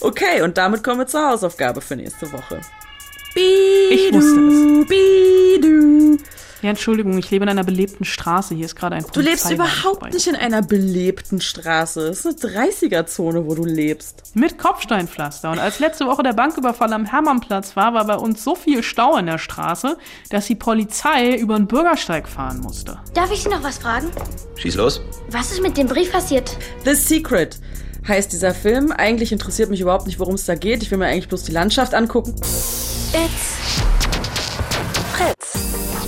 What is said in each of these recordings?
Okay, und damit kommen wir zur Hausaufgabe für nächste Woche. Ich wusste es. Bidu. Ja, Entschuldigung, ich lebe in einer belebten Straße. Hier ist gerade ein Du lebst überhaupt nicht in einer belebten Straße. Es ist eine 30er-Zone, wo du lebst. Mit Kopfsteinpflaster. Und als letzte Woche der Banküberfall am Hermannplatz war, war bei uns so viel Stau in der Straße, dass die Polizei über den Bürgersteig fahren musste. Darf ich Sie noch was fragen? Schieß los. Was ist mit dem Brief passiert? The Secret heißt dieser Film. Eigentlich interessiert mich überhaupt nicht, worum es da geht. Ich will mir eigentlich bloß die Landschaft angucken. It's Fritz.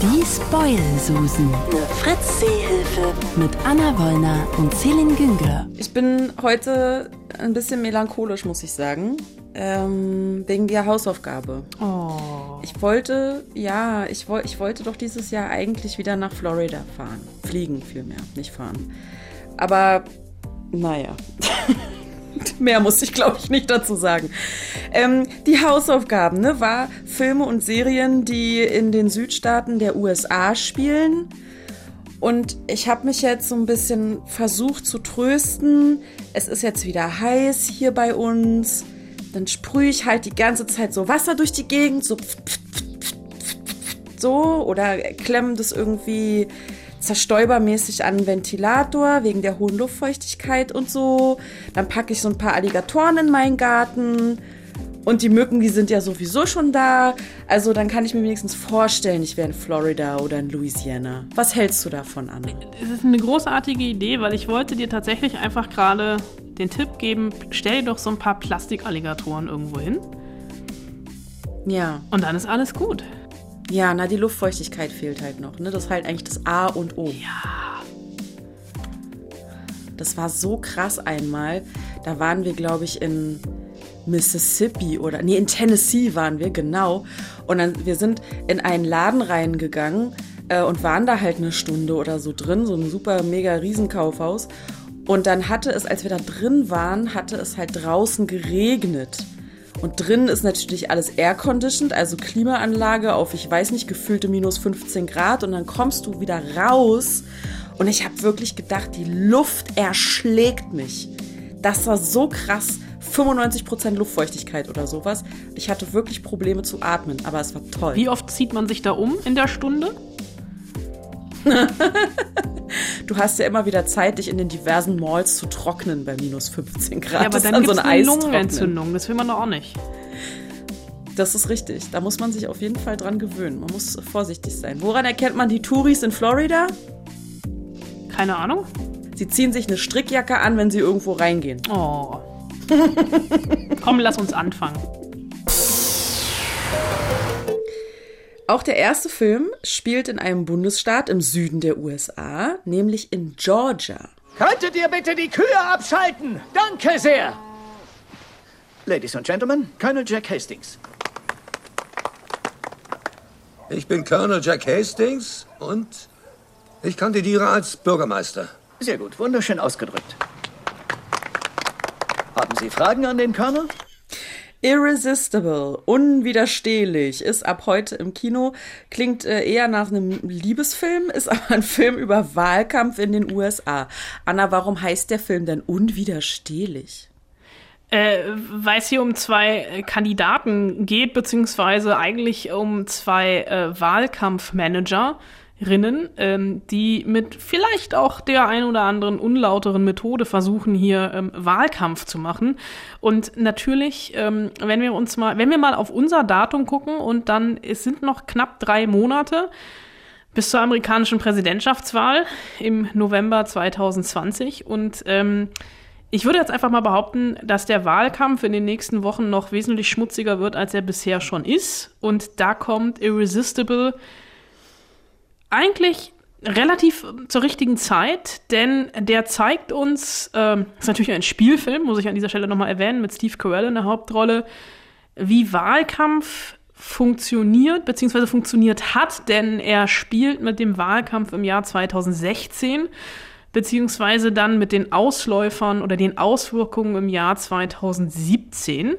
Die Spoil-Susen. Eine Fritz-Seehilfe. Mit Anna Wollner und Celine Günger. Ich bin heute ein bisschen melancholisch, muss ich sagen. Ähm, wegen der Hausaufgabe. Oh. Ich wollte, ja, ich, woll, ich wollte doch dieses Jahr eigentlich wieder nach Florida fahren. Fliegen vielmehr, nicht fahren. Aber, naja. Mehr muss ich, glaube ich, nicht dazu sagen. Ähm, die Hausaufgaben, ne, war Filme und Serien, die in den Südstaaten der USA spielen. Und ich habe mich jetzt so ein bisschen versucht zu trösten. Es ist jetzt wieder heiß hier bei uns. Dann sprühe ich halt die ganze Zeit so Wasser durch die Gegend, so so oder klemmen das irgendwie zerstäubermäßig an den Ventilator wegen der hohen Luftfeuchtigkeit und so. Dann packe ich so ein paar Alligatoren in meinen Garten. Und die Mücken, die sind ja sowieso schon da. Also dann kann ich mir wenigstens vorstellen, ich wäre in Florida oder in Louisiana. Was hältst du davon an? Es ist eine großartige Idee, weil ich wollte dir tatsächlich einfach gerade den Tipp geben, stell dir doch so ein paar Plastikalligatoren irgendwo hin. Ja. Und dann ist alles gut. Ja, na, die Luftfeuchtigkeit fehlt halt noch. Ne? Das ist halt eigentlich das A und O. Ja. Das war so krass einmal. Da waren wir, glaube ich, in Mississippi oder nee, in Tennessee waren wir, genau. Und dann, wir sind in einen Laden reingegangen äh, und waren da halt eine Stunde oder so drin, so ein super mega Riesenkaufhaus. Und dann hatte es, als wir da drin waren, hatte es halt draußen geregnet. Und drin ist natürlich alles air-conditioned, also Klimaanlage auf, ich weiß nicht, gefüllte minus 15 Grad. Und dann kommst du wieder raus. Und ich habe wirklich gedacht, die Luft erschlägt mich. Das war so krass. 95% Luftfeuchtigkeit oder sowas. Ich hatte wirklich Probleme zu atmen, aber es war toll. Wie oft zieht man sich da um in der Stunde? du hast ja immer wieder Zeit, dich in den diversen Malls zu trocknen bei minus 15 Grad. Ja, aber Das ist dann gibt es so eine Eistrocknen. Lungenentzündung. Das will man doch auch nicht. Das ist richtig. Da muss man sich auf jeden Fall dran gewöhnen. Man muss vorsichtig sein. Woran erkennt man die Touris in Florida? Keine Ahnung. Sie ziehen sich eine Strickjacke an, wenn sie irgendwo reingehen. Oh. Komm, lass uns anfangen. Auch der erste Film spielt in einem Bundesstaat im Süden der USA, nämlich in Georgia. Könntet ihr bitte die Kühe abschalten? Danke sehr. Ladies and Gentlemen, Colonel Jack Hastings. Ich bin Colonel Jack Hastings und ich kandidiere als Bürgermeister. Sehr gut, wunderschön ausgedrückt. Haben Sie Fragen an den Colonel? Irresistible, unwiderstehlich, ist ab heute im Kino, klingt äh, eher nach einem Liebesfilm, ist aber ein Film über Wahlkampf in den USA. Anna, warum heißt der Film denn unwiderstehlich? Äh, weil es hier um zwei äh, Kandidaten geht, beziehungsweise eigentlich um zwei äh, Wahlkampfmanagerinnen, ähm, die mit vielleicht auch der ein oder anderen unlauteren Methode versuchen, hier ähm, Wahlkampf zu machen. Und natürlich, ähm, wenn wir uns mal, wenn wir mal auf unser Datum gucken und dann, es sind noch knapp drei Monate, bis zur amerikanischen Präsidentschaftswahl im November 2020 und ähm, ich würde jetzt einfach mal behaupten, dass der Wahlkampf in den nächsten Wochen noch wesentlich schmutziger wird, als er bisher schon ist. Und da kommt Irresistible eigentlich relativ zur richtigen Zeit, denn der zeigt uns, ähm, ist natürlich ein Spielfilm, muss ich an dieser Stelle nochmal erwähnen, mit Steve Carell in der Hauptrolle, wie Wahlkampf funktioniert, beziehungsweise funktioniert hat, denn er spielt mit dem Wahlkampf im Jahr 2016 beziehungsweise dann mit den Ausläufern oder den Auswirkungen im Jahr 2017.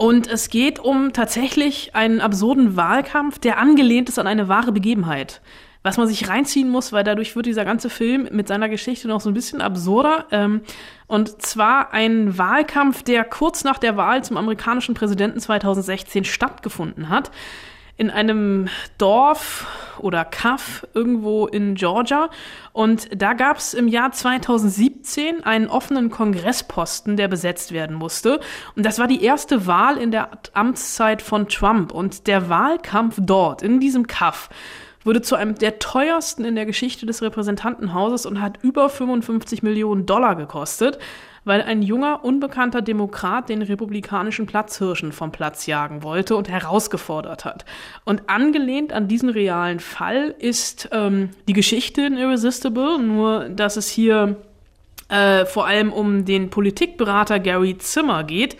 Und es geht um tatsächlich einen absurden Wahlkampf, der angelehnt ist an eine wahre Begebenheit. was man sich reinziehen muss, weil dadurch wird dieser ganze Film mit seiner Geschichte noch so ein bisschen absurder. Ähm, und zwar ein Wahlkampf, der kurz nach der Wahl zum amerikanischen Präsidenten 2016 stattgefunden hat in einem Dorf oder Kaff irgendwo in Georgia. Und da gab es im Jahr 2017 einen offenen Kongressposten, der besetzt werden musste. Und das war die erste Wahl in der Amtszeit von Trump. Und der Wahlkampf dort, in diesem Kaff, wurde zu einem der teuersten in der Geschichte des Repräsentantenhauses und hat über 55 Millionen Dollar gekostet weil ein junger, unbekannter Demokrat den republikanischen Platzhirschen vom Platz jagen wollte und herausgefordert hat. Und angelehnt an diesen realen Fall ist ähm, die Geschichte in Irresistible, nur dass es hier äh, vor allem um den Politikberater Gary Zimmer geht,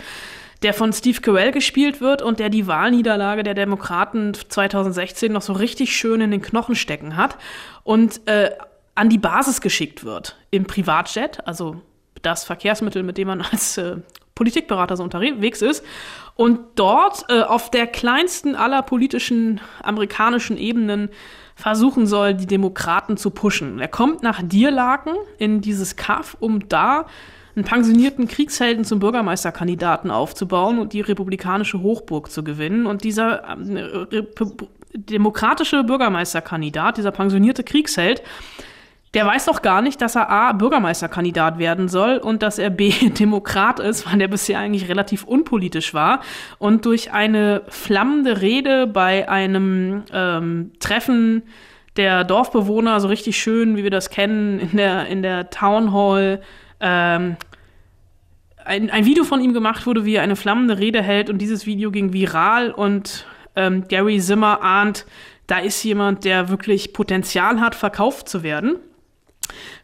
der von Steve Carell gespielt wird und der die Wahlniederlage der Demokraten 2016 noch so richtig schön in den Knochen stecken hat und äh, an die Basis geschickt wird im Privatjet, also das Verkehrsmittel, mit dem man als äh, Politikberater so unterwegs ist. Und dort äh, auf der kleinsten aller politischen amerikanischen Ebenen versuchen soll, die Demokraten zu pushen. Er kommt nach Dierlaken in dieses Kaff, um da einen pensionierten Kriegshelden zum Bürgermeisterkandidaten aufzubauen und die republikanische Hochburg zu gewinnen. Und dieser äh, demokratische Bürgermeisterkandidat, dieser pensionierte Kriegsheld, der weiß doch gar nicht, dass er A, Bürgermeisterkandidat werden soll und dass er B, Demokrat ist, weil der bisher eigentlich relativ unpolitisch war. Und durch eine flammende Rede bei einem ähm, Treffen der Dorfbewohner, so richtig schön, wie wir das kennen, in der, in der Town Hall, ähm, ein, ein Video von ihm gemacht wurde, wie er eine flammende Rede hält und dieses Video ging viral und ähm, Gary Zimmer ahnt, da ist jemand, der wirklich Potenzial hat, verkauft zu werden.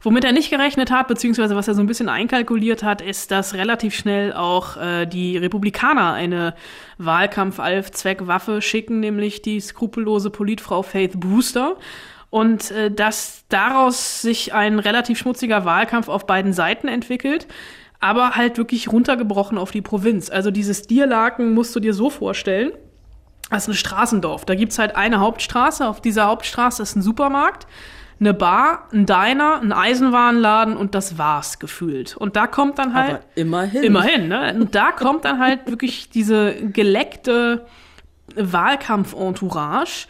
Womit er nicht gerechnet hat, beziehungsweise was er so ein bisschen einkalkuliert hat, ist, dass relativ schnell auch äh, die Republikaner eine Wahlkampf-Allzweckwaffe schicken, nämlich die skrupellose Politfrau Faith Brewster. Und äh, dass daraus sich ein relativ schmutziger Wahlkampf auf beiden Seiten entwickelt, aber halt wirklich runtergebrochen auf die Provinz. Also dieses Dierlaken musst du dir so vorstellen. Das ist ein Straßendorf. Da gibt's halt eine Hauptstraße. Auf dieser Hauptstraße ist ein Supermarkt eine Bar, ein Diner, ein Eisenwarenladen und das war's gefühlt. Und da kommt dann halt. Aber immerhin. Immerhin, ne? Und da kommt dann halt wirklich diese geleckte Wahlkampf-Entourage.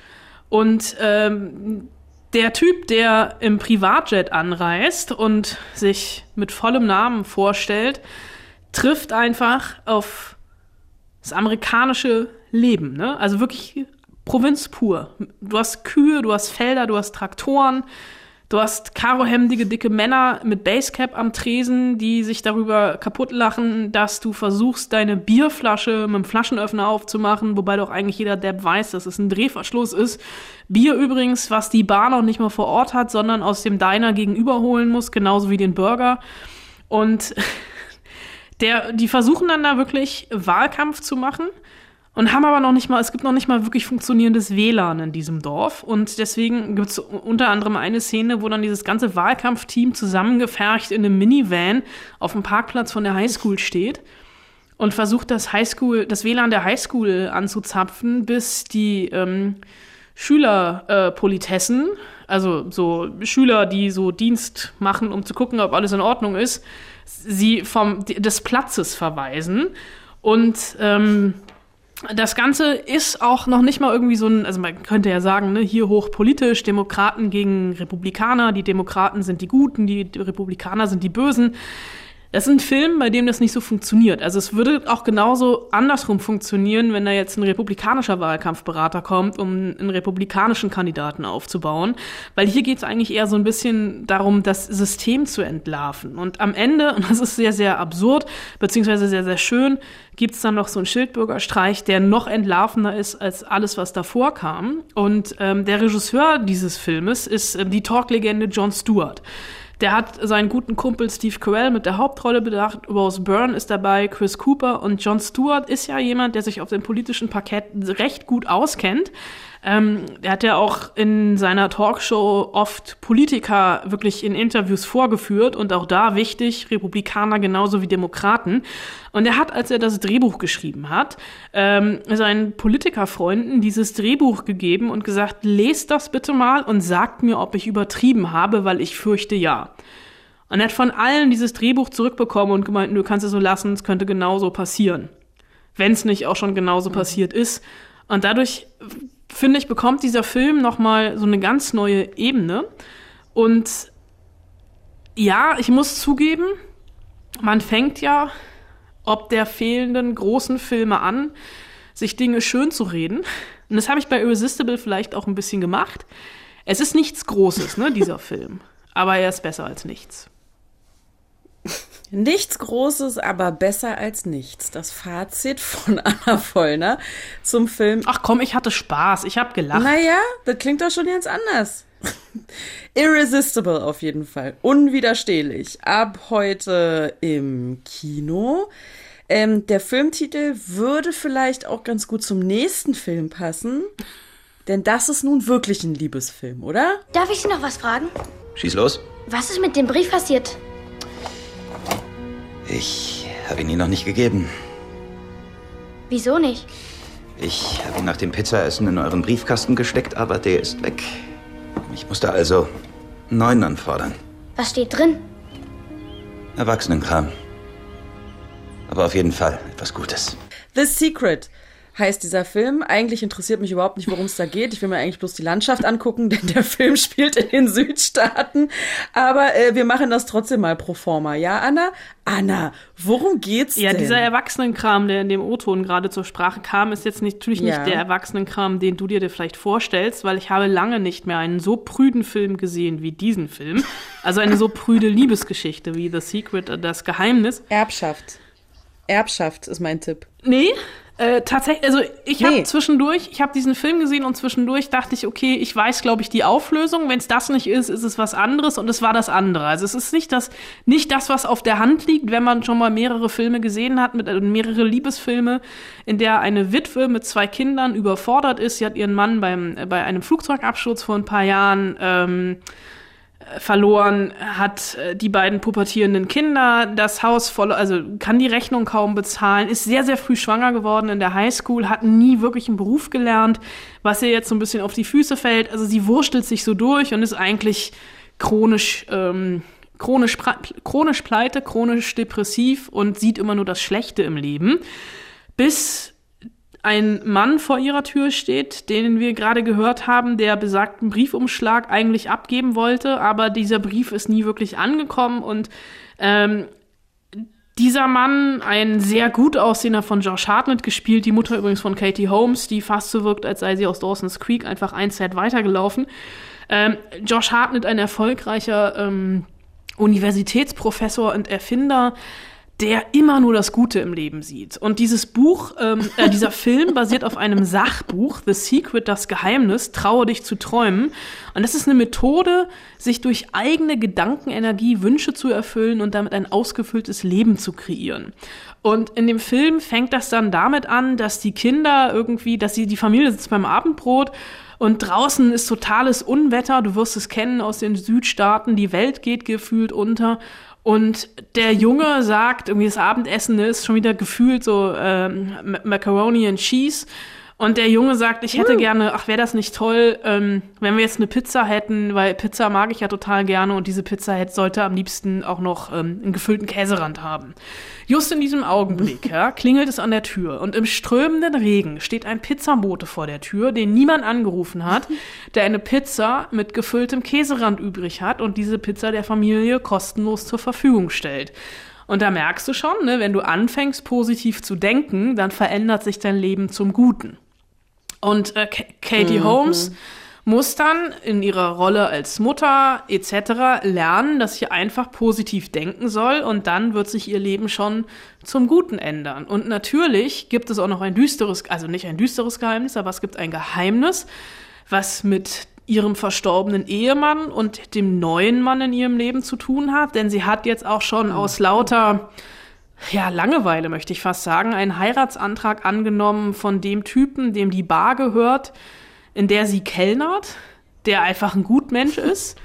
Und ähm, der Typ, der im Privatjet anreist und sich mit vollem Namen vorstellt, trifft einfach auf das amerikanische Leben, ne? Also wirklich Provinz pur. Du hast Kühe, du hast Felder, du hast Traktoren, du hast karohemdige dicke Männer mit Basecap am Tresen, die sich darüber kaputt lachen, dass du versuchst, deine Bierflasche mit dem Flaschenöffner aufzumachen, wobei doch eigentlich jeder Depp weiß, dass es ein Drehverschluss ist. Bier übrigens, was die Bar noch nicht mal vor Ort hat, sondern aus dem Diner gegenüber holen muss, genauso wie den Burger. Und der, die versuchen dann da wirklich Wahlkampf zu machen und haben aber noch nicht mal, es gibt noch nicht mal wirklich funktionierendes WLAN in diesem Dorf. Und deswegen gibt es unter anderem eine Szene, wo dann dieses ganze Wahlkampfteam zusammengefercht in einem Minivan auf dem Parkplatz von der Highschool steht und versucht, das Highschool, das WLAN der Highschool anzuzapfen, bis die ähm, Schülerpolitessen, äh, also so Schüler, die so Dienst machen, um zu gucken, ob alles in Ordnung ist, sie vom des Platzes verweisen. Und ähm, das Ganze ist auch noch nicht mal irgendwie so ein, also man könnte ja sagen, ne, hier hochpolitisch, Demokraten gegen Republikaner, die Demokraten sind die Guten, die Republikaner sind die Bösen. Das ist ein Film, bei dem das nicht so funktioniert. Also es würde auch genauso andersrum funktionieren, wenn da jetzt ein republikanischer Wahlkampfberater kommt, um einen republikanischen Kandidaten aufzubauen. Weil hier geht es eigentlich eher so ein bisschen darum, das System zu entlarven. Und am Ende, und das ist sehr, sehr absurd, beziehungsweise sehr, sehr schön, gibt es dann noch so einen Schildbürgerstreich, der noch entlarvender ist als alles, was davor kam. Und ähm, der Regisseur dieses Filmes ist äh, die Talklegende Jon Stewart. Der hat seinen guten Kumpel Steve Carell mit der Hauptrolle bedacht. Rose Byrne ist dabei, Chris Cooper und Jon Stewart ist ja jemand, der sich auf dem politischen Parkett recht gut auskennt. Ähm, er hat ja auch in seiner Talkshow oft Politiker wirklich in Interviews vorgeführt und auch da wichtig, Republikaner genauso wie Demokraten. Und er hat, als er das Drehbuch geschrieben hat, ähm, seinen Politikerfreunden dieses Drehbuch gegeben und gesagt, lest das bitte mal und sagt mir, ob ich übertrieben habe, weil ich fürchte ja. Und er hat von allen dieses Drehbuch zurückbekommen und gemeint, du kannst es so lassen, es könnte genauso passieren. Wenn es nicht auch schon genauso mhm. passiert ist. Und dadurch finde ich, bekommt dieser Film nochmal so eine ganz neue Ebene. Und ja, ich muss zugeben, man fängt ja, ob der fehlenden großen Filme an, sich Dinge schön zu reden. Und das habe ich bei Irresistible vielleicht auch ein bisschen gemacht. Es ist nichts Großes, ne, dieser Film. Aber er ist besser als nichts. Nichts Großes, aber besser als nichts. Das Fazit von Anna Vollner zum Film. Ach komm, ich hatte Spaß. Ich habe gelacht. Naja, das klingt doch schon ganz anders. Irresistible auf jeden Fall. Unwiderstehlich. Ab heute im Kino. Ähm, der Filmtitel würde vielleicht auch ganz gut zum nächsten Film passen. Denn das ist nun wirklich ein Liebesfilm, oder? Darf ich Sie noch was fragen? Schieß los. Was ist mit dem Brief passiert? Ich habe ihn Ihnen noch nicht gegeben. Wieso nicht? Ich habe ihn nach dem Pizzaessen in euren Briefkasten gesteckt, aber der ist weg. Ich musste also einen neuen anfordern. Was steht drin? Erwachsenenkram. Aber auf jeden Fall etwas Gutes. The Secret heißt dieser Film. Eigentlich interessiert mich überhaupt nicht, worum es da geht. Ich will mir eigentlich bloß die Landschaft angucken, denn der Film spielt in den Südstaaten. Aber äh, wir machen das trotzdem mal pro forma. Ja, Anna? Anna, worum geht's ja, denn? Ja, dieser Erwachsenenkram, der in dem O-Ton gerade zur Sprache kam, ist jetzt nicht, natürlich ja. nicht der Erwachsenenkram, den du dir, dir vielleicht vorstellst, weil ich habe lange nicht mehr einen so prüden Film gesehen wie diesen Film. Also eine so prüde Liebesgeschichte wie The Secret, das Geheimnis. Erbschaft. Erbschaft ist mein Tipp. Nee, äh, tatsächlich, also ich nee. habe zwischendurch, ich habe diesen Film gesehen und zwischendurch dachte ich, okay, ich weiß, glaube ich, die Auflösung. Wenn es das nicht ist, ist es was anderes und es war das andere. Also es ist nicht das, nicht das, was auf der Hand liegt, wenn man schon mal mehrere Filme gesehen hat, mit äh, mehrere Liebesfilme, in der eine Witwe mit zwei Kindern überfordert ist. Sie hat ihren Mann beim, äh, bei einem Flugzeugabsturz vor ein paar Jahren ähm, verloren, hat äh, die beiden pubertierenden Kinder, das Haus voll, also kann die Rechnung kaum bezahlen, ist sehr, sehr früh schwanger geworden in der Highschool, hat nie wirklich einen Beruf gelernt, was ihr jetzt so ein bisschen auf die Füße fällt. Also sie wurstelt sich so durch und ist eigentlich chronisch, ähm, chronisch, chronisch pleite, chronisch depressiv und sieht immer nur das Schlechte im Leben. Bis ein Mann vor ihrer Tür steht, den wir gerade gehört haben, der besagten Briefumschlag eigentlich abgeben wollte, aber dieser Brief ist nie wirklich angekommen und ähm, dieser Mann, ein sehr gut aussehender von Josh Hartnett gespielt, die Mutter übrigens von Katie Holmes, die fast so wirkt, als sei sie aus Dawson's Creek einfach ein Set weitergelaufen. Ähm, Josh Hartnett, ein erfolgreicher ähm, Universitätsprofessor und Erfinder, der immer nur das Gute im Leben sieht. Und dieses Buch, ähm, äh, dieser Film basiert auf einem Sachbuch, The Secret, das Geheimnis, Traue dich zu träumen. Und das ist eine Methode, sich durch eigene Gedankenenergie Wünsche zu erfüllen und damit ein ausgefülltes Leben zu kreieren. Und in dem Film fängt das dann damit an, dass die Kinder irgendwie, dass sie, die Familie sitzt beim Abendbrot und draußen ist totales Unwetter. Du wirst es kennen aus den Südstaaten. Die Welt geht gefühlt unter. Und der Junge sagt, irgendwie das Abendessen ist schon wieder gefühlt so ähm, Macaroni and Cheese. Und der Junge sagt, ich hätte uh. gerne, ach, wäre das nicht toll, ähm, wenn wir jetzt eine Pizza hätten, weil Pizza mag ich ja total gerne und diese Pizza hätte, sollte am liebsten auch noch ähm, einen gefüllten Käserand haben. Just in diesem Augenblick ja, klingelt es an der Tür und im strömenden Regen steht ein Pizzabote vor der Tür, den niemand angerufen hat, der eine Pizza mit gefülltem Käserand übrig hat und diese Pizza der Familie kostenlos zur Verfügung stellt. Und da merkst du schon, ne, wenn du anfängst, positiv zu denken, dann verändert sich dein Leben zum Guten. Und äh, Katie mhm. Holmes muss dann in ihrer Rolle als Mutter etc. lernen, dass sie einfach positiv denken soll und dann wird sich ihr Leben schon zum Guten ändern. Und natürlich gibt es auch noch ein düsteres, also nicht ein düsteres Geheimnis, aber es gibt ein Geheimnis, was mit ihrem verstorbenen Ehemann und dem neuen Mann in ihrem Leben zu tun hat, denn sie hat jetzt auch schon aus lauter ja, Langeweile möchte ich fast sagen, einen Heiratsantrag angenommen von dem Typen, dem die Bar gehört, in der sie kellnert, der einfach ein Gutmensch ist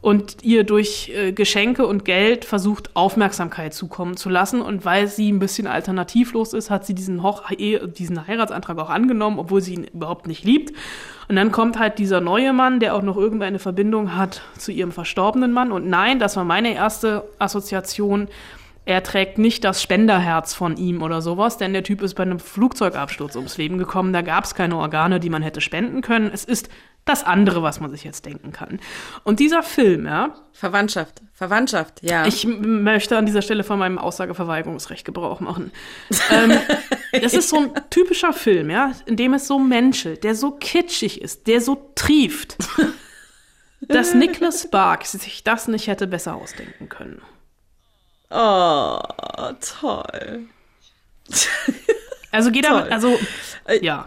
und ihr durch äh, Geschenke und Geld versucht, Aufmerksamkeit zukommen zu lassen. Und weil sie ein bisschen alternativlos ist, hat sie diesen, Hoch diesen Heiratsantrag auch angenommen, obwohl sie ihn überhaupt nicht liebt. Und dann kommt halt dieser neue Mann, der auch noch irgendeine Verbindung hat zu ihrem verstorbenen Mann. Und nein, das war meine erste Assoziation. Er trägt nicht das Spenderherz von ihm oder sowas, denn der Typ ist bei einem Flugzeugabsturz ums Leben gekommen. Da gab es keine Organe, die man hätte spenden können. Es ist das andere, was man sich jetzt denken kann. Und dieser Film, ja. Verwandtschaft, Verwandtschaft, ja. Ich möchte an dieser Stelle von meinem Aussageverweigerungsrecht Gebrauch machen. ähm, das ist so ein typischer Film, ja, in dem es so menschelt, der so kitschig ist, der so trieft, dass Nicholas Sparks sich das nicht hätte besser ausdenken können. Oh, toll. Also geht damit, also, ja.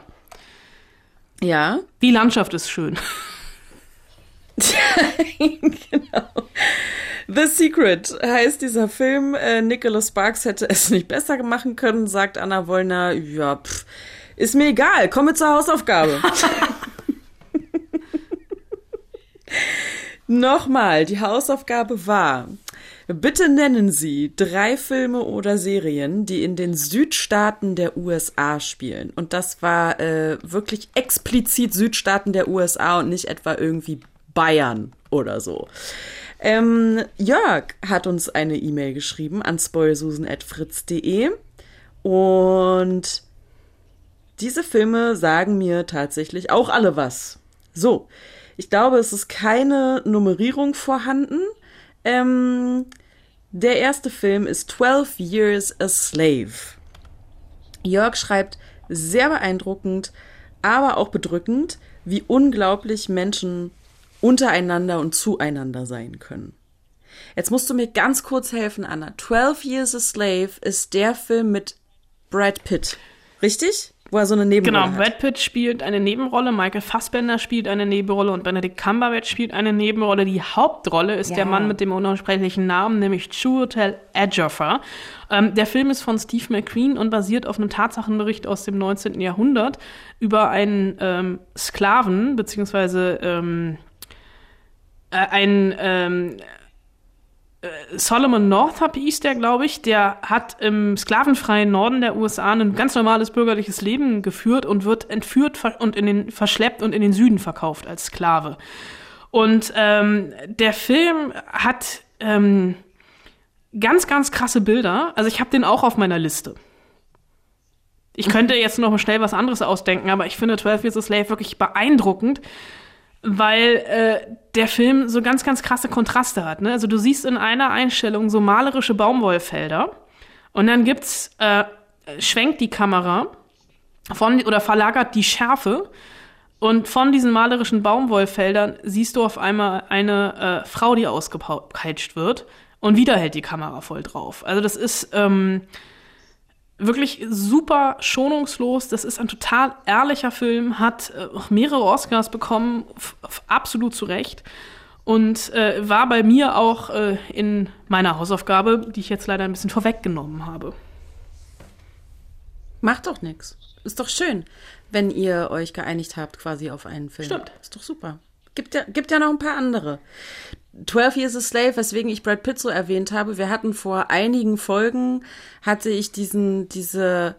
Ja. Die Landschaft ist schön. genau. The Secret heißt dieser Film. Äh, Nicholas Sparks hätte es nicht besser machen können, sagt Anna Wollner. Ja, pff, ist mir egal, komme zur Hausaufgabe. Nochmal, die Hausaufgabe war, bitte nennen Sie drei Filme oder Serien, die in den Südstaaten der USA spielen. Und das war äh, wirklich explizit Südstaaten der USA und nicht etwa irgendwie Bayern oder so. Ähm, Jörg hat uns eine E-Mail geschrieben an spoilsusen.fritz.de und diese Filme sagen mir tatsächlich auch alle was. So, ich glaube, es ist keine Nummerierung vorhanden. Ähm, der erste Film ist 12 Years a Slave. Jörg schreibt sehr beeindruckend, aber auch bedrückend, wie unglaublich Menschen untereinander und zueinander sein können. Jetzt musst du mir ganz kurz helfen, Anna. 12 Years a Slave ist der Film mit Brad Pitt. Richtig? Wo er so eine Nebenrolle genau, hat. Brad Pitt spielt eine Nebenrolle, Michael Fassbender spielt eine Nebenrolle und Benedict Cumberbatch spielt eine Nebenrolle. Die Hauptrolle ist Ja. der Mann mit dem unaussprechlichen Namen, nämlich Chiwetel Ejiofor. Ähm, der Film ist von Steve McQueen und basiert auf einem Tatsachenbericht aus dem 19. Jahrhundert über einen ähm, Sklaven, beziehungsweise ähm, äh, einen ähm, Solomon Northup hieß der, glaube ich, der hat im sklavenfreien Norden der USA ein ganz normales bürgerliches Leben geführt und wird entführt und in den verschleppt und in den Süden verkauft als Sklave. Und ähm, der Film hat ähm, ganz, ganz krasse Bilder. Also ich habe den auch auf meiner Liste. Ich könnte jetzt noch schnell was anderes ausdenken, aber ich finde 12 Years a Slave wirklich beeindruckend, weil äh, der Film so ganz, ganz krasse Kontraste hat. Ne? Also du siehst in einer Einstellung so malerische Baumwollfelder und dann gibt's äh, schwenkt die Kamera von oder verlagert die Schärfe und von diesen malerischen Baumwollfeldern siehst du auf einmal eine äh, Frau, die ausgepeitscht wird und wieder hält die Kamera voll drauf. Also das ist ähm, wirklich super schonungslos. Das ist ein total ehrlicher Film, hat äh, auch mehrere Oscars bekommen, absolut zu Recht. Und äh, war bei mir auch äh, in meiner Hausaufgabe, die ich jetzt leider ein bisschen vorweggenommen habe. Macht doch nix. Ist doch schön, wenn ihr euch geeinigt habt quasi auf einen Film. Stimmt. Ist doch super. Gibt ja, gibt ja noch ein paar andere. 12 Years a Slave, weswegen ich Brad Pitt so erwähnt habe. Wir hatten vor einigen Folgen, hatte ich diesen, diese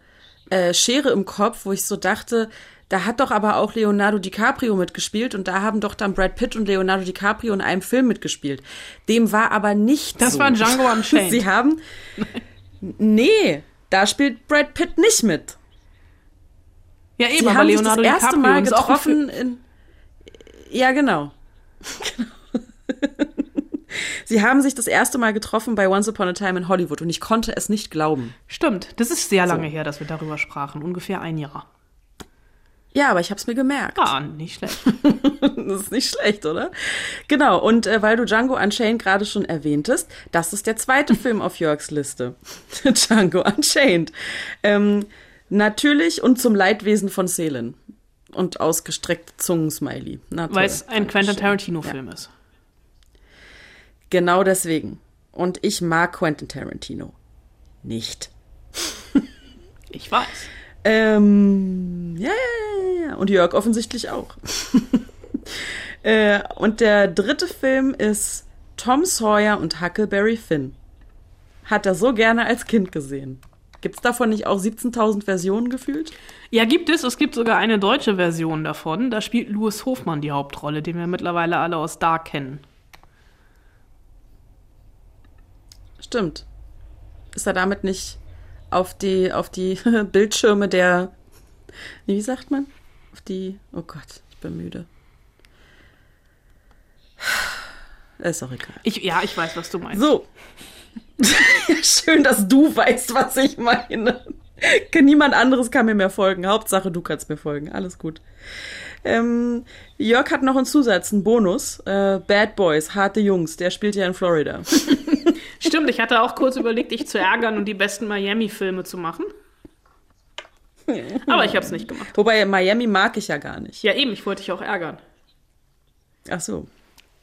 äh, Schere im Kopf, wo ich so dachte, da hat doch aber auch Leonardo DiCaprio mitgespielt und da haben doch dann Brad Pitt und Leonardo DiCaprio in einem Film mitgespielt. Dem war aber nicht Das so. war Django Unchained. Sie haben, nee, da spielt Brad Pitt nicht mit. Ja, eben, Sie aber haben Leonardo sich das erste DiCaprio Mal getroffen in. Ja, genau. Genau. Sie haben sich das erste Mal getroffen bei Once Upon a Time in Hollywood und ich konnte es nicht glauben. Stimmt, das ist sehr lange her, dass wir darüber sprachen. Ungefähr ein Jahr. Ja, aber ich habe es mir gemerkt. Ah, nicht schlecht. Das ist nicht schlecht, oder? Genau, und äh, weil du Django Unchained gerade schon erwähntest, das ist der zweite Film auf Jörgs Liste. Django Unchained. Ähm, natürlich und zum Leidwesen von Seelen. Und ausgestreckte Zungensmiley. Weil es ein Quentin. Tarantino-Film ist. Genau deswegen. Und ich mag Quentin Tarantino. Nicht. Ich weiß. Ähm, ja, ja, ja, ja. und Jörg offensichtlich auch. äh, und der dritte Film ist Tom Sawyer und Huckleberry Finn. Hat er so gerne als Kind gesehen. Gibt es davon nicht auch 17.000 Versionen gefühlt? Ja, gibt es. Es gibt sogar eine deutsche Version davon. Da spielt Louis Hofmann die Hauptrolle, den wir mittlerweile alle aus Dark kennen. Stimmt. Ist er damit nicht auf die, auf die Bildschirme der, wie sagt man? Auf die, oh Gott, ich bin müde. Ist auch egal. Ich, ja, ich weiß, was du meinst. So. Schön, dass du weißt, was ich meine. Niemand anderes kann mir mehr folgen. Hauptsache, du kannst mir folgen. Alles gut. Ähm, Jörg hat noch einen Zusatz, einen Bonus. Äh, Bad Boys, harte Jungs. Der spielt ja in Florida. Stimmt, ich hatte auch kurz überlegt, dich zu ärgern und die besten Miami-Filme zu machen. Aber ich habe es nicht gemacht. Wobei Miami mag ich ja gar nicht. Ja, eben, ich wollte dich auch ärgern. Ach so.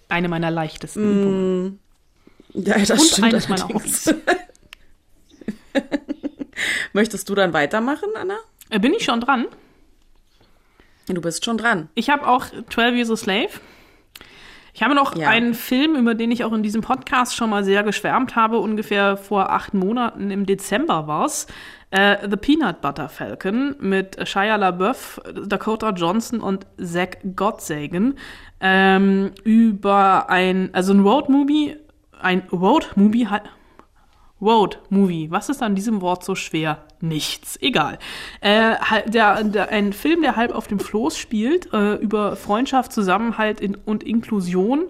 Eine meiner leichtesten Übungen. Ja, das Und stimmt eines meiner. Hobbys. Möchtest du dann weitermachen, Anna? Äh, Bin ich schon dran? Du bist schon dran. Ich habe auch 12 Years a Slave. Ich habe noch Ja. einen Film, über den ich auch in diesem Podcast schon mal sehr geschwärmt habe. Ungefähr vor acht Monaten im Dezember war's. Äh, The Peanut Butter Falcon mit Shia LaBeouf, Dakota Johnson und Zach Gottsagen. Ähm, über ein, also ein Road-Movie, ein Road-Movie, Road Movie. Was ist an diesem Wort so schwer? Nichts. Egal. Äh, der, der, ein Film, der halb auf dem Floß spielt, äh, über Freundschaft, Zusammenhalt in, und Inklusion,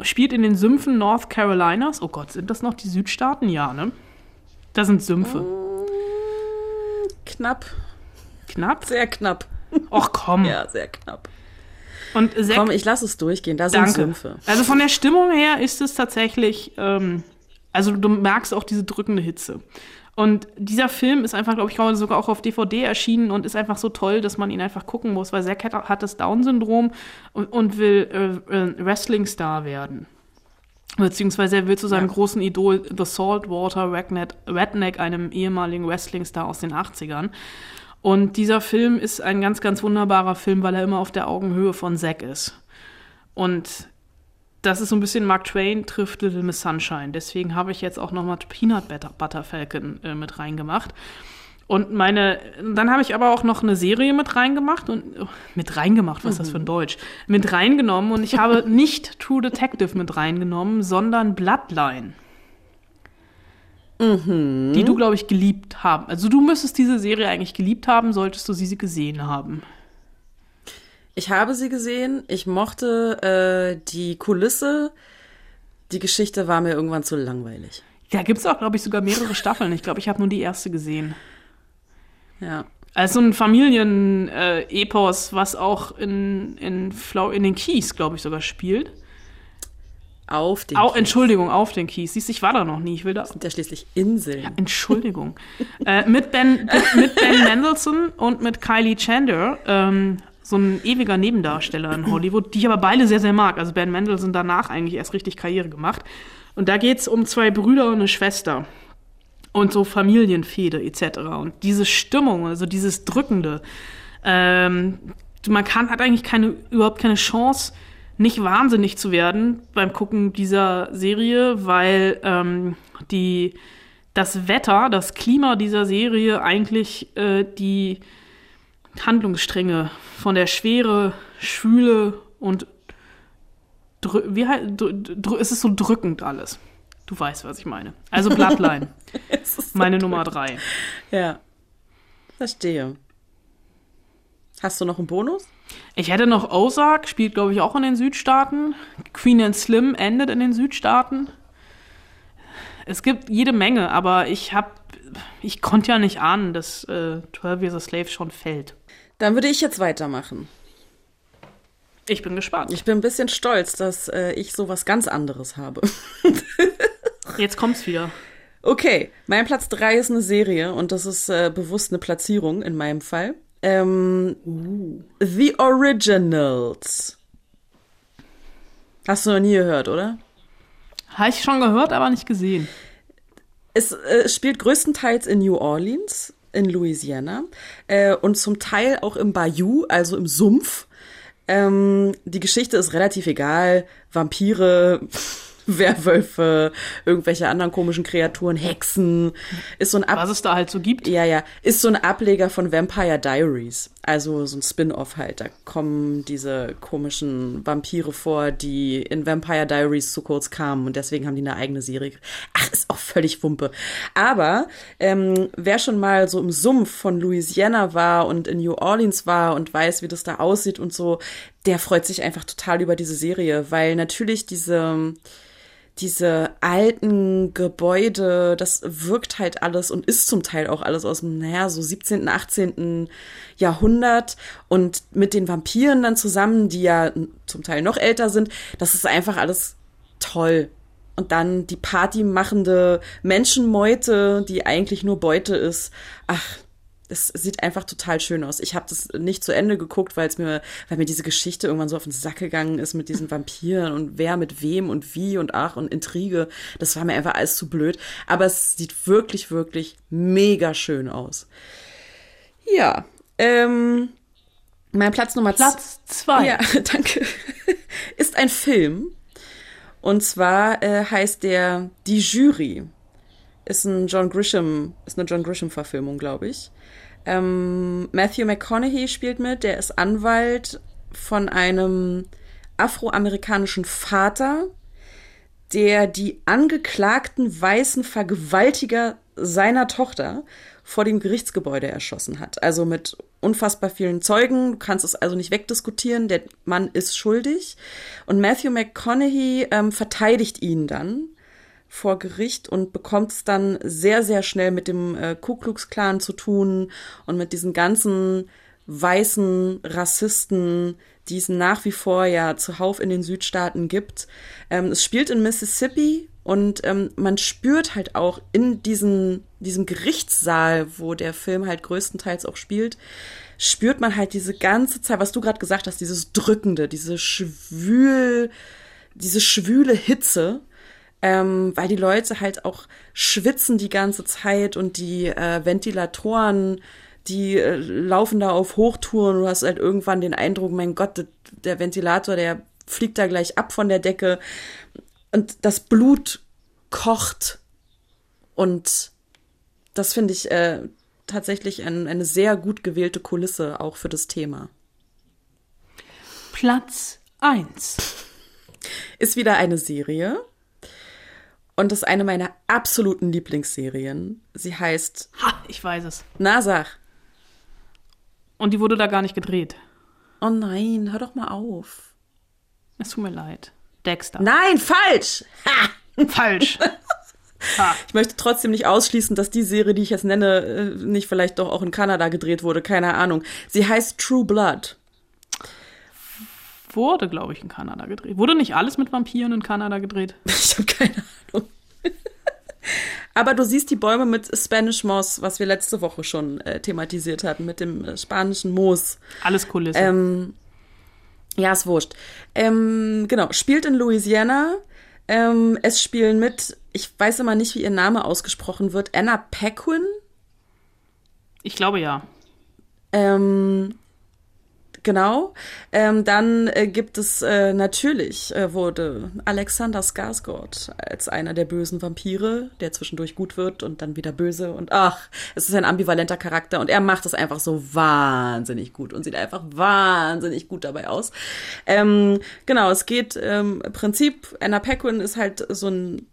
spielt in den Sümpfen North Carolinas. Oh Gott, sind das noch die Südstaaten? Ja, ne? Da sind Sümpfe. Knapp. Knapp? Sehr knapp. Och komm. Ja, sehr knapp. Und Zack, Komm, ich lass es durchgehen. Da sind danke. Sümpfe. Also von der Stimmung her ist es tatsächlich, ähm, also du merkst auch diese drückende Hitze. Und dieser Film ist einfach, glaube ich, sogar auch auf DVD erschienen und ist einfach so toll, dass man ihn einfach gucken muss, weil Zack hat, hat das Down-Syndrom und, und will äh, äh, Wrestling-Star werden. Beziehungsweise er will zu seinem Ja. großen Idol The Saltwater Redneck, Redneck, einem ehemaligen Wrestling-Star aus den 80ern. Und dieser Film ist ein ganz, ganz wunderbarer Film, weil er immer auf der Augenhöhe von Zack ist. Und das ist so ein bisschen Mark Twain trifft Little Miss Sunshine. Deswegen habe ich jetzt auch nochmal Peanut Butter, Falcon äh, mit reingemacht. Und meine, dann habe ich aber auch noch eine Serie mit reingemacht und oh, mit reingemacht, was ist das für ein Deutsch? Mit reingenommen und ich habe nicht True Detective mit reingenommen, sondern Bloodline. Die du, glaube ich, geliebt haben. Also du müsstest diese Serie eigentlich geliebt haben, solltest du sie gesehen haben. Ich habe sie gesehen. Ich mochte äh, die Kulisse. Die Geschichte war mir irgendwann zu langweilig. Da gibt es auch, glaube ich, sogar mehrere Staffeln. Ich glaube, ich habe nur die erste gesehen. Ja. Also ein Familien-Epos, was auch in, in, Flau in den Keys, glaube ich, sogar spielt. Auf den Au, Kies. Entschuldigung, auf den Keys. Siehst du, ich war da noch nie. Ich will da. sind ja schließlich Inseln. Entschuldigung. äh, mit, ben, mit Ben Mendelssohn und mit Kylie Chandler, ähm, so ein ewiger Nebendarsteller in Hollywood, die ich aber beide sehr, sehr mag. Also Ben Mendelssohn danach eigentlich erst richtig Karriere gemacht. Und da geht's um zwei Brüder und eine Schwester. Und so Familienfehde etc. Und diese Stimmung, also dieses Drückende, ähm, man kann, hat eigentlich keine, überhaupt keine Chance, nicht wahnsinnig zu werden beim Gucken dieser Serie, weil ähm, die, das Wetter, das Klima dieser Serie eigentlich äh, die Handlungsstränge von der Schwere, Schwüle und wie drü es ist so drückend alles. Du weißt, was ich meine. Also Bloodline, ist so meine drückend. Nummer drei. Ja. Verstehe. Hast du noch einen Bonus? Ich hätte noch Ozark, spielt glaube ich auch in den Südstaaten. Queen and Slim endet in den Südstaaten. Es gibt jede Menge, aber ich habe, ich konnte ja nicht ahnen, dass äh, 12 Years a Slave schon fällt. Dann würde ich jetzt weitermachen. Ich bin gespannt. Ich bin ein bisschen stolz, dass äh, ich sowas ganz anderes habe. Jetzt kommt's wieder. Okay, mein Platz drei ist eine Serie und das ist äh, bewusst eine Platzierung in meinem Fall. Ähm, The Originals. Hast du noch nie gehört, oder? Habe ich schon gehört, aber nicht gesehen. Es äh, spielt größtenteils in New Orleans. in Louisiana äh, und zum Teil auch im Bayou, also im Sumpf. Ähm, die Geschichte ist relativ egal. Vampire, Werwölfe, irgendwelche anderen komischen Kreaturen, Hexen. Ist so ein Ab Was es da halt so gibt. Ja, ja. Ist so ein Ableger von Vampire Diaries. Also so ein Spin-off halt. Da kommen diese komischen Vampire vor, die in Vampire Diaries zu kurz kamen und deswegen haben die eine eigene Serie. Ach, ist auch völlig Wumpe. Aber ähm, wer schon mal so im Sumpf von Louisiana war und in New Orleans war und weiß, wie das da aussieht und so, der freut sich einfach total über diese Serie, weil natürlich diese diese alten Gebäude, das wirkt halt alles und ist zum Teil auch alles aus dem, naja, so 17., 18. Jahrhundert und mit den Vampiren dann zusammen, die ja zum Teil noch älter sind, das ist einfach alles toll. Und dann die partymachende Menschenmeute, die eigentlich nur Beute ist. Ach, es sieht einfach total schön aus. Ich habe das nicht zu Ende geguckt, weil es mir, weil mir diese Geschichte irgendwann so auf den Sack gegangen ist mit diesen Vampiren und wer mit wem und wie und ach und Intrige. Das war mir einfach alles zu blöd. Aber es sieht wirklich, wirklich mega schön aus. Ja, ähm, mein Platz Nummer Platz zwei. Ja, danke. ist ein Film. Und zwar äh, heißt der Die Jury ist ein John Grisham, ist eine John Grisham-Verfilmung, glaube ich. Ähm, Matthew McConaughey spielt mit, der ist Anwalt von einem afroamerikanischen Vater, der die angeklagten weißen Vergewaltiger seiner Tochter vor dem Gerichtsgebäude erschossen hat. Also mit unfassbar vielen Zeugen. Du kannst es also nicht wegdiskutieren. Der Mann ist schuldig. Und Matthew McConaughey ähm, verteidigt ihn dann vor Gericht und bekommt es dann sehr, sehr schnell mit dem äh, Ku Klux Klan zu tun und mit diesen ganzen weißen Rassisten, die es nach wie vor ja zuhauf in den Südstaaten gibt. Ähm, es spielt in Mississippi und ähm, man spürt halt auch in diesen, diesem Gerichtssaal, wo der Film halt größtenteils auch spielt, spürt man halt diese ganze Zeit, was du gerade gesagt hast, dieses Drückende, diese schwül, diese schwüle Hitze ähm, weil die Leute halt auch schwitzen die ganze Zeit und die äh, Ventilatoren, die äh, laufen da auf Hochtouren. Du hast halt irgendwann den Eindruck, mein Gott, der Ventilator, der fliegt da gleich ab von der Decke und das Blut kocht und das finde ich äh, tatsächlich ein, eine sehr gut gewählte Kulisse auch für das Thema. Platz 1 ist wieder eine Serie und das ist eine meiner absoluten Lieblingsserien. Sie heißt. Ha, ich weiß es. Na, sag. Und die wurde da gar nicht gedreht. Oh nein, hör doch mal auf. Es tut mir leid. Dexter. Nein, falsch! Ha! Falsch. ha. Ich möchte trotzdem nicht ausschließen, dass die Serie, die ich jetzt nenne, äh, nicht vielleicht doch auch in Kanada gedreht wurde. Keine Ahnung. Sie heißt True Blood wurde, glaube ich, in Kanada gedreht. Wurde nicht alles mit Vampiren in Kanada gedreht? Ich habe keine Ahnung. Aber du siehst die Bäume mit Spanish Moss, was wir letzte Woche schon äh, thematisiert hatten, mit dem äh, spanischen Moos. Alles Kulisse. Ähm, ja, ist wurscht. Ähm, genau, spielt in Louisiana. Ähm, es spielen mit, ich weiß immer nicht, wie ihr Name ausgesprochen wird, Anna Paquin. Ich glaube ja. Ähm, Genau. Ähm, dann äh, gibt es äh, natürlich, äh, wurde Alexander Skarsgård als einer der bösen Vampire, der zwischendurch gut wird und dann wieder böse. Und ach, es ist ein ambivalenter Charakter und er macht es einfach so wahnsinnig gut und sieht einfach wahnsinnig gut dabei aus. Ähm, genau, es geht ähm, im Prinzip, Anna Paquin ist halt so ein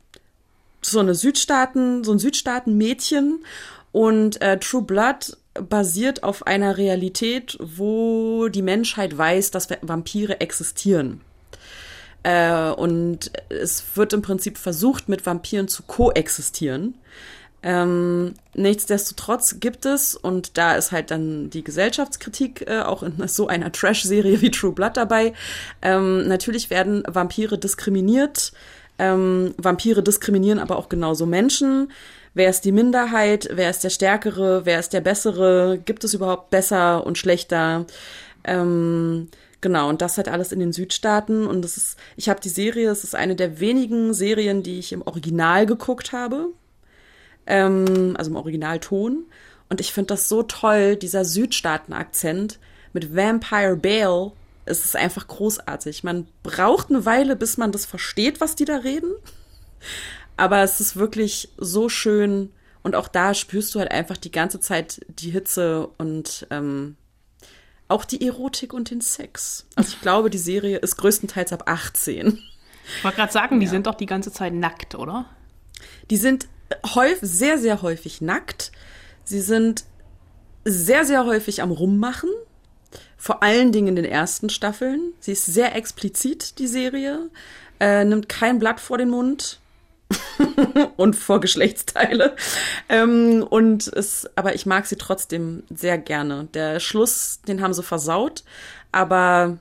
so eine Südstaaten, so ein Südstaaten-Mädchen und äh, True Blood basiert auf einer Realität, wo die Menschheit weiß, dass Vampire existieren. Äh, und es wird im Prinzip versucht, mit Vampiren zu koexistieren. Ähm, nichtsdestotrotz gibt es, und da ist halt dann die Gesellschaftskritik äh, auch in so einer Trash-Serie wie True Blood dabei, ähm, natürlich werden Vampire diskriminiert. Ähm, Vampire diskriminieren aber auch genauso Menschen. Wer ist die Minderheit? Wer ist der Stärkere? Wer ist der Bessere? Gibt es überhaupt besser und schlechter? Ähm, genau, und das halt alles in den Südstaaten. Und das ist, ich habe die Serie, es ist eine der wenigen Serien, die ich im Original geguckt habe. Ähm, also im Originalton. Und ich finde das so toll, dieser Südstaaten-Akzent mit Vampire Bale. Es ist einfach großartig. Man braucht eine Weile, bis man das versteht, was die da reden. Aber es ist wirklich so schön. Und auch da spürst du halt einfach die ganze Zeit die Hitze und ähm, auch die Erotik und den Sex. Also ich glaube, die Serie ist größtenteils ab 18. Ich wollte gerade sagen, die sind doch die ganze Zeit nackt, oder? Die sind häufig, sehr, sehr häufig nackt. Sie sind sehr, sehr häufig am Rummachen. Vor allen Dingen in den ersten Staffeln. Sie ist sehr explizit, die Serie. Äh, nimmt kein Blatt vor den Mund. und vor Geschlechtsteile. Ähm, und es, aber ich mag sie trotzdem sehr gerne. Der Schluss, den haben sie versaut, aber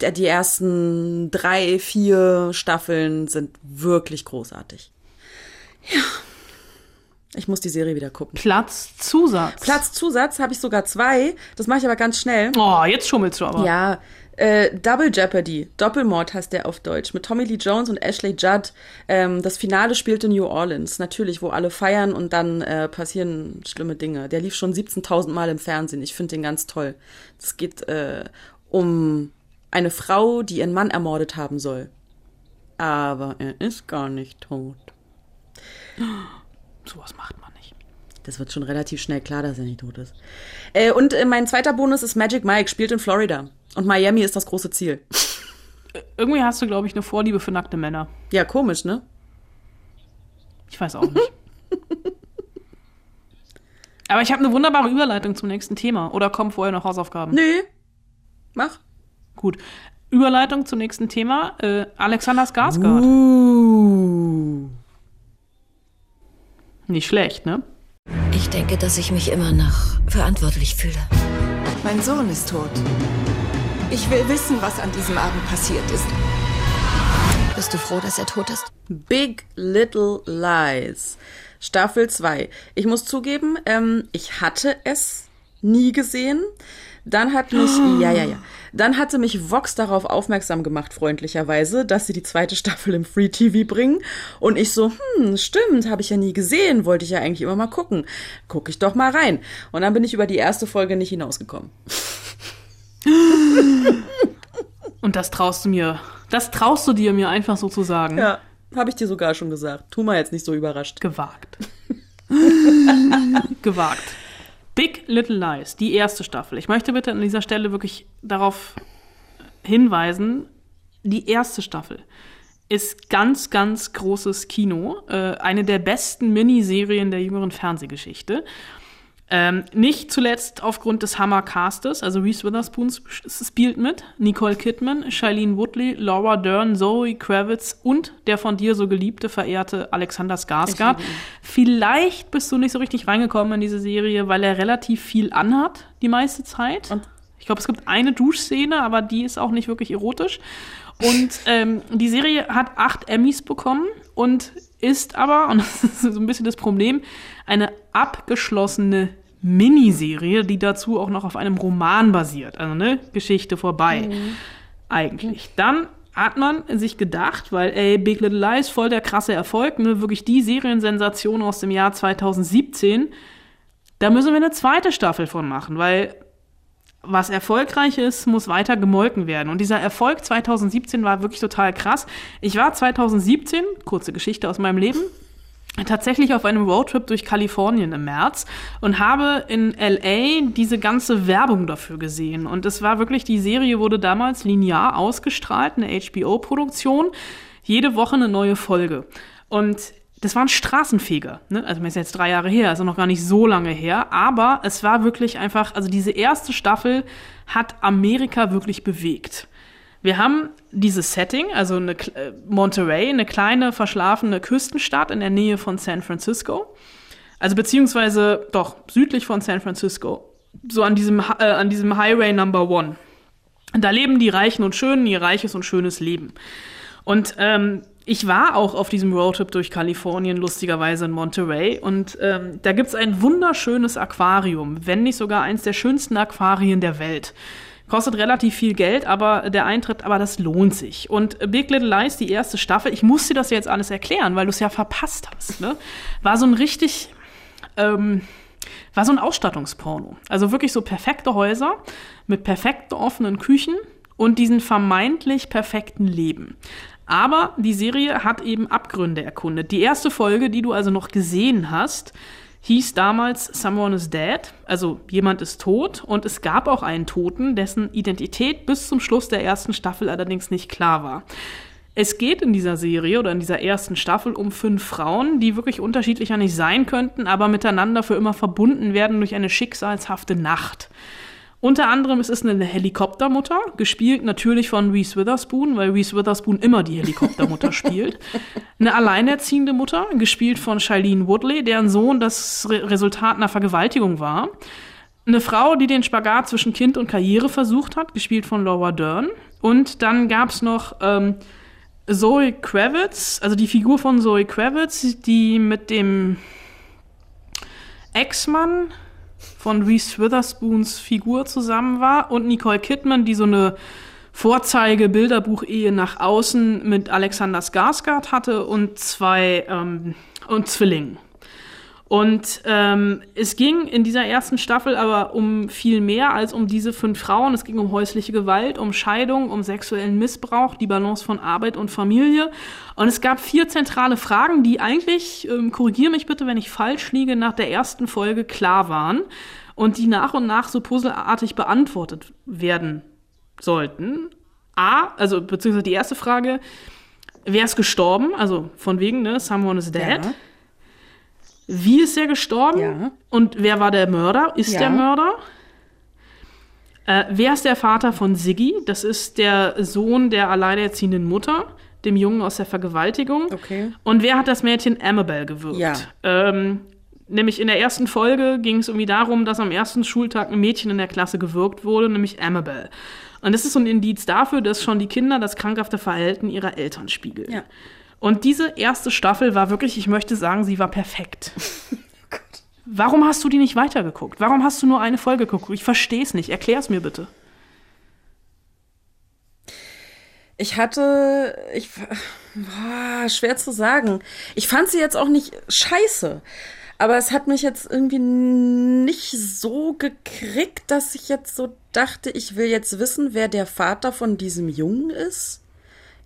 der, die ersten drei, vier Staffeln sind wirklich großartig. Ja. Ich muss die Serie wieder gucken. Platzzusatz. Platzzusatz habe ich sogar zwei. Das mache ich aber ganz schnell. Oh, jetzt schummelst du aber. Ja, äh, Double Jeopardy, Doppelmord heißt der auf Deutsch, mit Tommy Lee Jones und Ashley Judd. Ähm, das Finale spielt in New Orleans, natürlich, wo alle feiern und dann äh, passieren schlimme Dinge. Der lief schon 17.000 Mal im Fernsehen. Ich finde den ganz toll. Es geht äh, um eine Frau, die ihren Mann ermordet haben soll. Aber er ist gar nicht tot. Sowas macht man. Das wird schon relativ schnell klar, dass er nicht tot ist. Äh, und äh, mein zweiter Bonus ist Magic Mike, spielt in Florida. Und Miami ist das große Ziel. Irgendwie hast du, glaube ich, eine Vorliebe für nackte Männer. Ja, komisch, ne? Ich weiß auch nicht. Aber ich habe eine wunderbare Überleitung zum nächsten Thema. Oder kommen vorher noch Hausaufgaben? Nee. Mach. Gut. Überleitung zum nächsten Thema. Äh, Alexander Skarsgård. Uh. Nicht schlecht, ne? Ich denke, dass ich mich immer noch verantwortlich fühle. Mein Sohn ist tot. Ich will wissen, was an diesem Abend passiert ist. Bist du froh, dass er tot ist? Big Little Lies. Staffel 2. Ich muss zugeben, ähm, ich hatte es nie gesehen. Dann hat mich, ja, ja, ja. Dann hatte mich Vox darauf aufmerksam gemacht, freundlicherweise, dass sie die zweite Staffel im Free TV bringen. Und ich so, hm, stimmt, habe ich ja nie gesehen, wollte ich ja eigentlich immer mal gucken. Guck ich doch mal rein. Und dann bin ich über die erste Folge nicht hinausgekommen. Und das traust du mir, das traust du dir mir einfach so zu sagen. Ja, habe ich dir sogar schon gesagt. Tu mal jetzt nicht so überrascht. Gewagt. Gewagt. Big Little Lies, die erste Staffel. Ich möchte bitte an dieser Stelle wirklich darauf hinweisen, die erste Staffel ist ganz, ganz großes Kino. Äh, eine der besten Miniserien der jüngeren Fernsehgeschichte. Ähm, nicht zuletzt aufgrund des Hammer-Castes, also Reese Witherspoon spielt mit, Nicole Kidman, Shailene Woodley, Laura Dern, Zoe Kravitz und der von dir so geliebte, verehrte Alexander Skarsgård. Vielleicht bist du nicht so richtig reingekommen in diese Serie, weil er relativ viel anhat die meiste Zeit. Und? Ich glaube, es gibt eine Duschszene, aber die ist auch nicht wirklich erotisch. Und ähm, die Serie hat acht Emmys bekommen und ist aber, und das ist so ein bisschen das Problem, eine abgeschlossene Miniserie, die dazu auch noch auf einem Roman basiert. Also ne, Geschichte vorbei. Mhm. Eigentlich. Dann hat man sich gedacht, weil ey, Big Little Lies voll der krasse Erfolg, ne, wirklich die Seriensensation aus dem Jahr 2017. Da müssen wir eine zweite Staffel von machen, weil was erfolgreich ist, muss weiter gemolken werden. Und dieser Erfolg 2017 war wirklich total krass. Ich war 2017, kurze Geschichte aus meinem Leben, tatsächlich auf einem Roadtrip durch Kalifornien im März und habe in LA diese ganze Werbung dafür gesehen. Und es war wirklich, die Serie wurde damals linear ausgestrahlt, eine HBO-Produktion, jede Woche eine neue Folge. Und das war ein Straßenfeger. Ne? Also, mir ist jetzt drei Jahre her, also noch gar nicht so lange her. Aber es war wirklich einfach, also diese erste Staffel hat Amerika wirklich bewegt. Wir haben dieses Setting, also eine, äh, Monterey, eine kleine verschlafene Küstenstadt in der Nähe von San Francisco. Also beziehungsweise doch südlich von San Francisco. So an diesem, äh, an diesem Highway Number One. Da leben die Reichen und Schönen ihr reiches und schönes Leben. Und ähm, ich war auch auf diesem Roadtrip durch Kalifornien, lustigerweise in Monterey. Und ähm, da gibt's ein wunderschönes Aquarium, wenn nicht sogar eins der schönsten Aquarien der Welt. Kostet relativ viel Geld, aber der Eintritt, aber das lohnt sich. Und Big Little Lies, die erste Staffel, ich muss dir das jetzt alles erklären, weil du es ja verpasst hast, ne? War so ein richtig, ähm, war so ein Ausstattungsporno. Also wirklich so perfekte Häuser mit perfekten offenen Küchen und diesen vermeintlich perfekten Leben. Aber die Serie hat eben Abgründe erkundet. Die erste Folge, die du also noch gesehen hast, hieß damals Someone is Dead, also jemand ist tot. Und es gab auch einen Toten, dessen Identität bis zum Schluss der ersten Staffel allerdings nicht klar war. Es geht in dieser Serie oder in dieser ersten Staffel um fünf Frauen, die wirklich unterschiedlicher nicht sein könnten, aber miteinander für immer verbunden werden durch eine schicksalshafte Nacht. Unter anderem ist es eine Helikoptermutter, gespielt natürlich von Reese Witherspoon, weil Reese Witherspoon immer die Helikoptermutter spielt. Eine alleinerziehende Mutter, gespielt von Shailene Woodley, deren Sohn das Re Resultat einer Vergewaltigung war. Eine Frau, die den Spagat zwischen Kind und Karriere versucht hat, gespielt von Laura Dern. Und dann gab's noch ähm, Zoe Kravitz, also die Figur von Zoe Kravitz, die mit dem Ex-Mann von Reese Witherspoons Figur zusammen war und Nicole Kidman, die so eine Vorzeige-Bilderbuch-Ehe nach außen mit Alexander Skarsgård hatte und zwei ähm, und Zwillingen. Und ähm, es ging in dieser ersten Staffel aber um viel mehr als um diese fünf Frauen. Es ging um häusliche Gewalt, um Scheidung, um sexuellen Missbrauch, die Balance von Arbeit und Familie. Und es gab vier zentrale Fragen, die eigentlich, ähm, korrigiere mich bitte, wenn ich falsch liege, nach der ersten Folge klar waren und die nach und nach so puzzelartig beantwortet werden sollten. A, also beziehungsweise die erste Frage, wer ist gestorben? Also von wegen, ne, someone is dead. Ja. Wie ist er gestorben? Ja. Und wer war der Mörder? Ist ja. der Mörder? Äh, wer ist der Vater von Siggi? Das ist der Sohn der alleinerziehenden Mutter, dem Jungen aus der Vergewaltigung. Okay. Und wer hat das Mädchen Amabel gewirkt? Ja. Ähm, nämlich in der ersten Folge ging es irgendwie darum, dass am ersten Schultag ein Mädchen in der Klasse gewirkt wurde, nämlich Amabel. Und das ist so ein Indiz dafür, dass schon die Kinder das krankhafte Verhalten ihrer Eltern spiegeln. Ja. Und diese erste Staffel war wirklich, ich möchte sagen, sie war perfekt. Warum hast du die nicht weitergeguckt? Warum hast du nur eine Folge geguckt? Ich verstehe es nicht. Erklär es mir bitte. Ich hatte, ich, boah, schwer zu sagen. Ich fand sie jetzt auch nicht scheiße. Aber es hat mich jetzt irgendwie nicht so gekriegt, dass ich jetzt so dachte, ich will jetzt wissen, wer der Vater von diesem Jungen ist.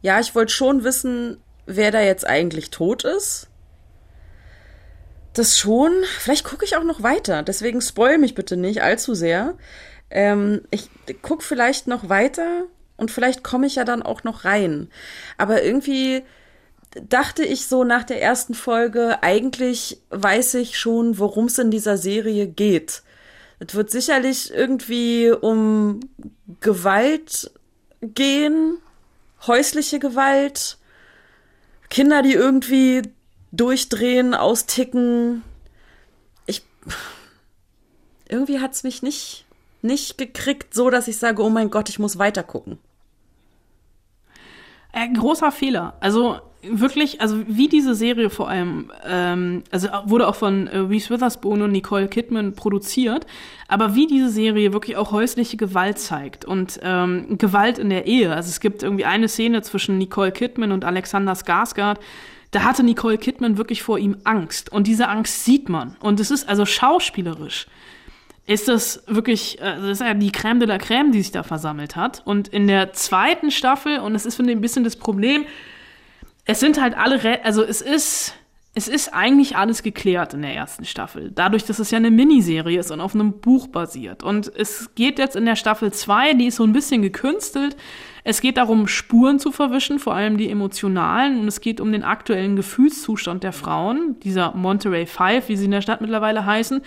Ja, ich wollte schon wissen, wer da jetzt eigentlich tot ist. Das schon. Vielleicht gucke ich auch noch weiter. Deswegen spoil mich bitte nicht allzu sehr. Ähm, ich guck vielleicht noch weiter und vielleicht komme ich ja dann auch noch rein. Aber irgendwie dachte ich so nach der ersten Folge, eigentlich weiß ich schon, worum es in dieser Serie geht. Es wird sicherlich irgendwie um Gewalt gehen, häusliche Gewalt, Kinder, die irgendwie durchdrehen, austicken. Ich. Irgendwie hat's mich nicht, nicht gekriegt, so dass ich sage, oh mein Gott, ich muss weiter gucken. Äh, großer Fehler. Also wirklich, also wie diese Serie vor allem, ähm, also wurde auch von äh, Reese Witherspoon und Nicole Kidman produziert, aber wie diese Serie wirklich auch häusliche Gewalt zeigt und ähm, Gewalt in der Ehe. Also es gibt irgendwie eine Szene zwischen Nicole Kidman und Alexander Skarsgård, da hatte Nicole Kidman wirklich vor ihm Angst und diese Angst sieht man und es ist also schauspielerisch ist das wirklich, äh, das ist ja die Crème de la Crème, die sich da versammelt hat. Und in der zweiten Staffel, und das ist finde ich ein bisschen das Problem, es sind halt alle, Re also es ist, es ist eigentlich alles geklärt in der ersten Staffel. Dadurch, dass es ja eine Miniserie ist und auf einem Buch basiert. Und es geht jetzt in der Staffel 2, die ist so ein bisschen gekünstelt. Es geht darum, Spuren zu verwischen, vor allem die emotionalen. Und es geht um den aktuellen Gefühlszustand der Frauen, dieser Monterey Five, wie sie in der Stadt mittlerweile heißen.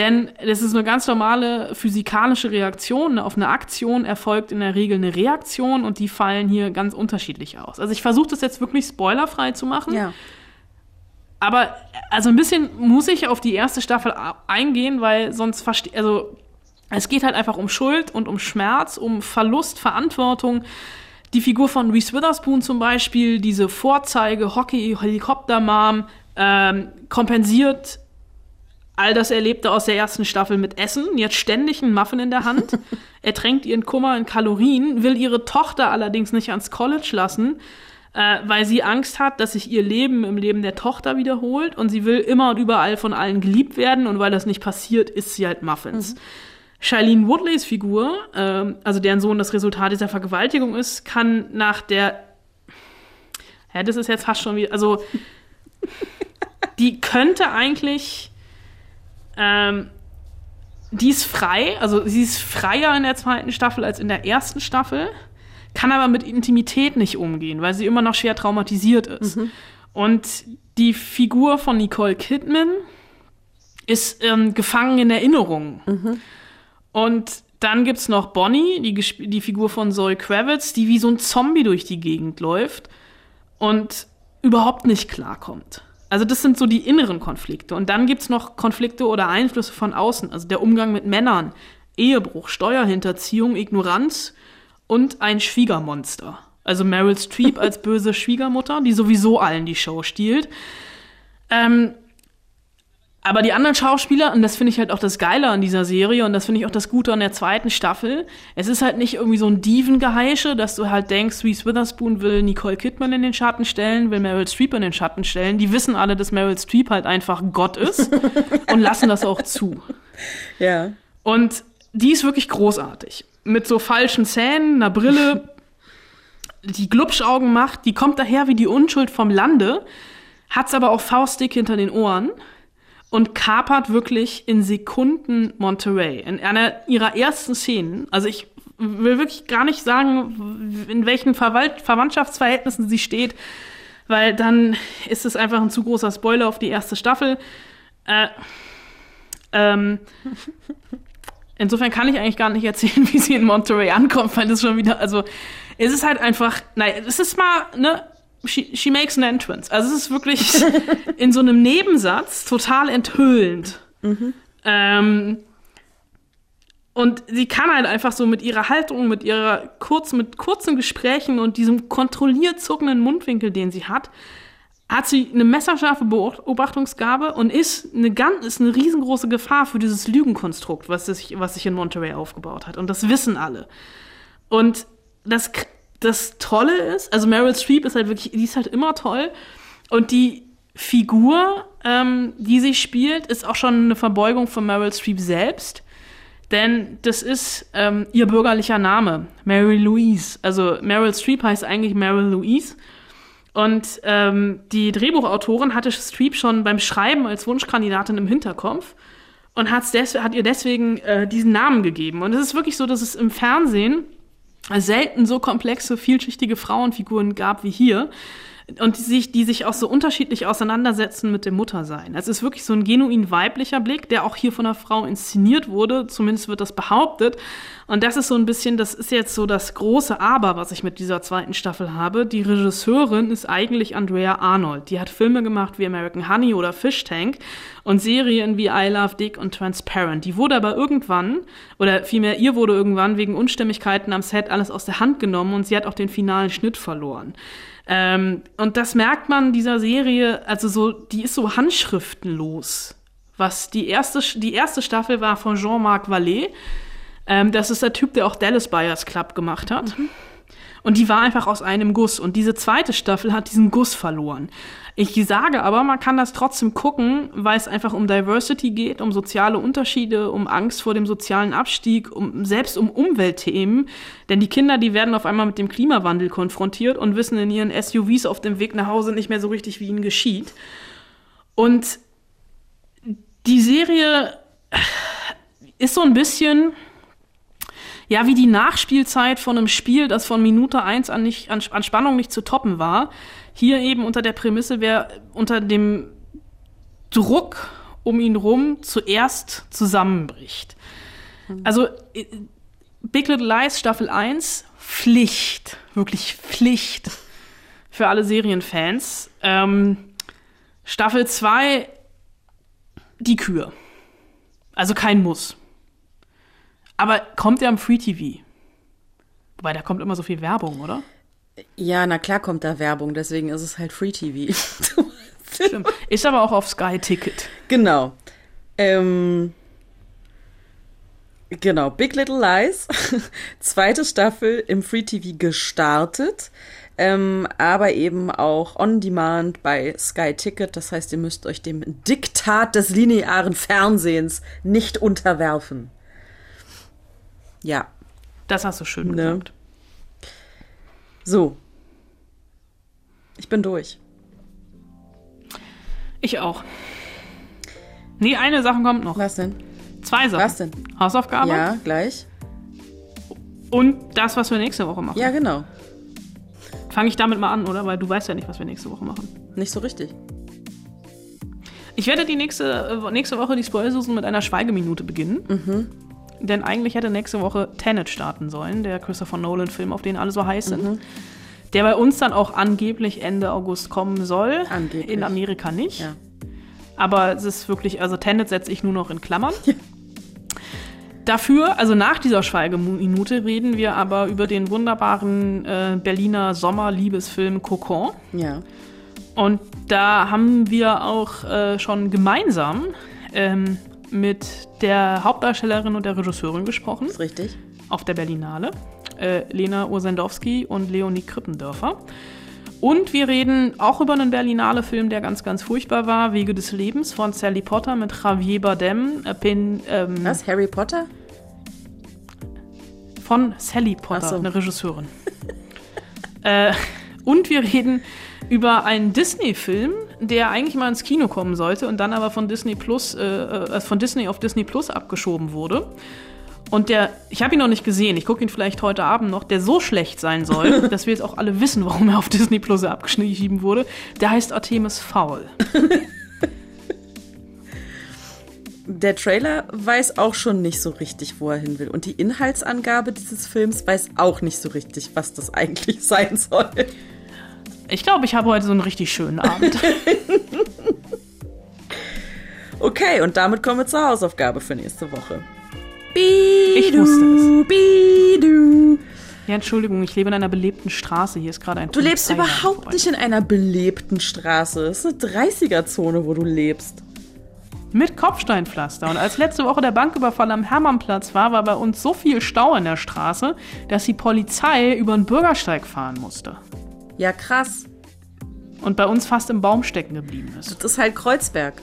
Denn das ist eine ganz normale physikalische Reaktion. Auf eine Aktion erfolgt in der Regel eine Reaktion und die fallen hier ganz unterschiedlich aus. Also ich versuche das jetzt wirklich spoilerfrei zu machen. Ja. Aber also ein bisschen muss ich auf die erste Staffel eingehen, weil sonst verstehe also es geht halt einfach um Schuld und um Schmerz, um Verlust, Verantwortung. Die Figur von Reese Witherspoon zum Beispiel, diese Vorzeige Hockey-Helikopter-Mom, ähm, kompensiert all das Erlebte aus der ersten Staffel mit Essen, jetzt ständig einen Muffin in der Hand, ertränkt ihren Kummer in Kalorien, will ihre Tochter allerdings nicht ans College lassen, äh, weil sie Angst hat, dass sich ihr Leben im Leben der Tochter wiederholt und sie will immer und überall von allen geliebt werden und weil das nicht passiert, isst sie halt Muffins. Mhm. Shailene Woodleys Figur, äh, also deren Sohn das Resultat dieser Vergewaltigung ist, kann nach der ja, das ist jetzt fast schon wieder, also die könnte eigentlich ähm, die ist frei, also sie ist freier in der zweiten Staffel als in der ersten Staffel, kann aber mit Intimität nicht umgehen, weil sie immer noch schwer traumatisiert ist. Mhm. Und die Figur von Nicole Kidman ist ähm, gefangen in Erinnerungen. Mhm. Und dann gibt es noch Bonnie, die, die Figur von Zoe Kravitz, die wie so ein Zombie durch die Gegend läuft und überhaupt nicht klarkommt. Also das sind so die inneren Konflikte. Und dann gibt es noch Konflikte oder Einflüsse von außen. Also der Umgang mit Männern, Ehebruch, Steuerhinterziehung, Ignoranz und ein Schwiegermonster. Also Meryl Streep als böse Schwiegermutter, die sowieso allen die Show stiehlt. Ähm, aber die anderen Schauspieler, und das finde ich halt auch das Geile an dieser Serie und das finde ich auch das Gute an der zweiten Staffel, es ist halt nicht irgendwie so ein Divengeheische, dass du halt denkst, Reese Witherspoon will Nicole Kidman in den Schatten stellen, will Meryl Streep in den Schatten stellen. Die wissen alle, dass Meryl Streep halt einfach Gott ist und lassen das auch zu. Ja. Und die ist wirklich großartig. Mit so falschen Zähnen, einer Brille, die Glubschaugen macht, die kommt daher wie die Unschuld vom Lande, hat's aber auch faustdick hinter den Ohren und kapert wirklich in Sekunden Monterey. In einer ihrer ersten Szenen, also ich will wirklich gar nicht sagen, in welchen Verwalt Verwandtschaftsverhältnissen sie steht, weil dann ist es einfach ein zu großer Spoiler auf die erste Staffel. Äh, ähm, insofern kann ich eigentlich gar nicht erzählen, wie sie in Monterey ankommt, weil das schon wieder, also es ist halt einfach, nein, es ist mal, ne, she, she makes an entrance. Also es ist wirklich in so einem Nebensatz total enthüllend. Mhm. Ähm, und sie kann halt einfach so mit ihrer Haltung, mit ihrer kurz, mit kurzen Gesprächen und diesem kontrolliert zuckenden Mundwinkel, den sie hat, hat sie eine messerscharfe Beobachtungsgabe und ist eine ganz, ist eine riesengroße Gefahr für dieses Lügenkonstrukt, was sich, was sich in Monterey aufgebaut hat. Und das wissen alle. Und das das Tolle ist, also Meryl Streep ist halt wirklich, die ist halt immer toll. Und die Figur, ähm, die sie spielt, ist auch schon eine Verbeugung von Meryl Streep selbst. Denn das ist ähm, ihr bürgerlicher Name, Mary Louise. Also Meryl Streep heißt eigentlich Meryl Louise. Und ähm, die Drehbuchautorin hatte Streep schon beim Schreiben als Wunschkandidatin im Hinterkopf und hat ihr deswegen äh, diesen Namen gegeben. Und es ist wirklich so, dass es im Fernsehen selten so komplexe, vielschichtige Frauenfiguren gab wie hier und die sich, die sich auch so unterschiedlich auseinandersetzen mit dem Muttersein. Es ist wirklich so ein genuin weiblicher Blick, der auch hier von einer Frau inszeniert wurde, zumindest wird das behauptet. Und das ist so ein bisschen, das ist jetzt so das große Aber, was ich mit dieser zweiten Staffel habe. Die Regisseurin ist eigentlich Andrea Arnold. Die hat Filme gemacht wie American Honey oder Fish Tank und Serien wie I Love Dick und Transparent. Die wurde aber irgendwann, oder vielmehr ihr wurde irgendwann wegen Unstimmigkeiten am Set alles aus der Hand genommen und sie hat auch den finalen Schnitt verloren. Ähm, und das merkt man dieser Serie, also so, die ist so handschriftenlos. Was die erste, die erste Staffel war von Jean-Marc Vallée. Ähm, das ist der Typ, der auch Dallas Buyers Club gemacht hat. Mhm. Und die war einfach aus einem Guss. Und diese zweite Staffel hat diesen Guss verloren. Ich sage aber, man kann das trotzdem gucken, weil es einfach um Diversity geht, um soziale Unterschiede, um Angst vor dem sozialen Abstieg, um selbst um Umweltthemen. Denn die Kinder, die werden auf einmal mit dem Klimawandel konfrontiert und wissen in ihren SUVs auf dem Weg nach Hause nicht mehr so richtig, wie ihnen geschieht. Und die Serie ist so ein bisschen ja, wie die Nachspielzeit von einem Spiel, das von Minute eins an, nicht, an, an Spannung nicht zu toppen war. Hier eben unter der Prämisse, wer unter dem Druck um ihn rum zuerst zusammenbricht. Mhm. Also äh, Big Little Lies Staffel 1, Pflicht, wirklich Pflicht für alle Serienfans. Ähm, Staffel 2, die Kür. Also kein Muss. Aber kommt er am Free TV? Wobei, da kommt immer so viel Werbung, oder? Ja, na klar kommt da Werbung, deswegen ist es halt Free TV. Stimmt. Ist aber auch auf Sky Ticket. Genau. Ähm, genau, Big Little Lies, zweite Staffel im Free TV gestartet. ähm, aber eben auch on demand bei Sky Ticket. Das heißt, ihr müsst euch dem Diktat des linearen Fernsehens nicht unterwerfen. Ja. Das hast du schön Ne? gesagt. So. Ich bin durch. Ich auch. Nee, eine Sache kommt noch. Was denn? Zwei Sachen. Was denn? Hausaufgabe Ja, gleich. und das, was wir nächste Woche machen. Ja, genau. Fange ich damit mal an, oder? Weil du weißt ja nicht, was wir nächste Woche machen. Nicht so richtig. Ich werde die nächste, äh, nächste Woche die Spoilsusen mit einer Schweigeminute beginnen. Mhm. Denn eigentlich hätte nächste Woche Tenet starten sollen, der Christopher Nolan-Film, auf den alle so heiß sind. Mhm. Der bei uns dann auch angeblich Ende August kommen soll. Angeblich. In Amerika nicht. Ja. Aber es ist wirklich, also Tenet setze ich nur noch in Klammern. Dafür, also nach dieser Schweigeminute, reden wir aber über den wunderbaren äh, Berliner Sommerliebesfilm Cocon. Ja. Und da haben wir auch äh, schon gemeinsam ähm, mit der Hauptdarstellerin und der Regisseurin gesprochen. Ist richtig. Auf der Berlinale. Äh, Lena Ursendowski und Leonie Krippendörfer. Und wir reden auch über einen Berlinale-Film, der ganz, ganz furchtbar war. Wege des Lebens von Sally Potter mit Javier Bardem. Äh, Pen, ähm, Was? Harry Potter? Von Sally Potter, so. eine Regisseurin. äh, und wir reden über einen Disney-Film, der eigentlich mal ins Kino kommen sollte und dann aber von Disney Plus, äh, äh, von Disney auf Disney Plus abgeschoben wurde. Und der, ich habe ihn noch nicht gesehen, ich gucke ihn vielleicht heute Abend noch, der so schlecht sein soll, dass wir jetzt auch alle wissen, warum er auf Disney Plus abgeschrieben wurde. Der heißt Artemis Fowl. Der Trailer weiß auch schon nicht so richtig, wo er hin will. Und die Inhaltsangabe dieses Films weiß auch nicht so richtig, was das eigentlich sein soll. Ich glaube, ich habe heute so einen richtig schönen Abend. Okay, und damit kommen wir zur Hausaufgabe für nächste Woche. Ich wusste es. Bidu. Ja, Entschuldigung, ich lebe in einer belebten Straße. Hier ist gerade ein Du lebst überhaupt vorbei. nicht in einer belebten Straße. Es ist eine 30er-Zone, wo du lebst. Mit Kopfsteinpflaster. Und als letzte Woche der Banküberfall am Hermannplatz war, war bei uns so viel Stau in der Straße, dass die Polizei über den Bürgersteig fahren musste. Ja, krass. Und bei uns fast im Baum stecken geblieben ist. Das ist halt Kreuzberg.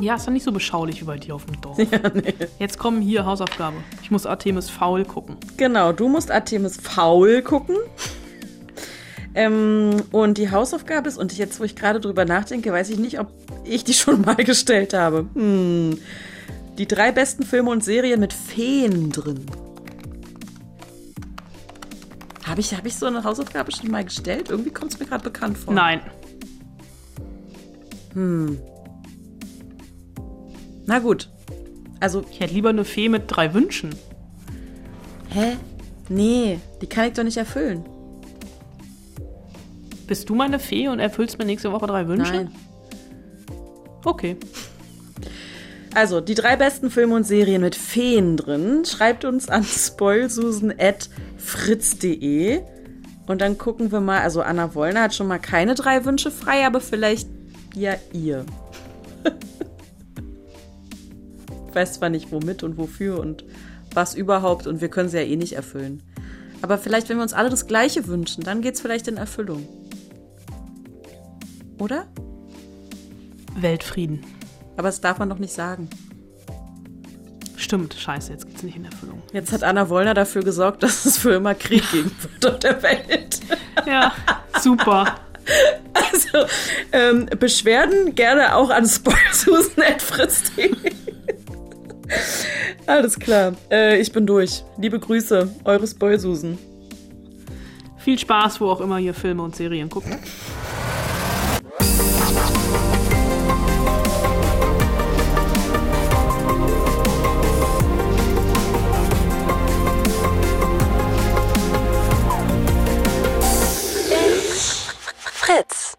Ja, ist doch nicht so beschaulich wie bei dir auf dem Dorf. Jetzt kommen hier Hausaufgabe. Ich muss Artemis faul gucken. Genau, du musst Artemis faul gucken. Ähm, und die Hausaufgabe ist, und jetzt, wo ich gerade drüber nachdenke, weiß ich nicht, ob ich die schon mal gestellt habe. Hm. Die drei besten Filme und Serien mit Feen drin. Habe ich, hab ich so eine Hausaufgabe schon mal gestellt? Irgendwie kommt es mir gerade bekannt vor. Nein. Hm. Na gut. Also, Ich hätte lieber eine Fee mit drei Wünschen. hä? Nee, die kann ich doch nicht erfüllen. Bist du meine Fee und erfüllst mir nächste Woche drei Wünsche? Nein. Okay. Also, die drei besten Filme und Serien mit Feen drin. Schreibt uns an spoilsusen.fritz.de und dann gucken wir mal. Also, Anna Wollner hat schon mal keine drei Wünsche frei, aber vielleicht ja ihr. ich weiß zwar nicht, womit und wofür und was überhaupt und wir können sie ja eh nicht erfüllen. Aber vielleicht, wenn wir uns alle das Gleiche wünschen, dann geht's vielleicht in Erfüllung. Oder? Weltfrieden. Aber das darf man doch nicht sagen. Stimmt, scheiße, jetzt geht's nicht in Erfüllung. Jetzt hat Anna Wollner dafür gesorgt, dass es für immer Krieg geben wird auf der Welt. Ja, super. Also, ähm, Beschwerden gerne auch an spoilsusen.fritz.de. Alles klar. Äh, ich bin durch. Liebe Grüße, eure Spoilsusen. Viel Spaß, wo auch immer ihr Filme und Serien guckt. Fritz.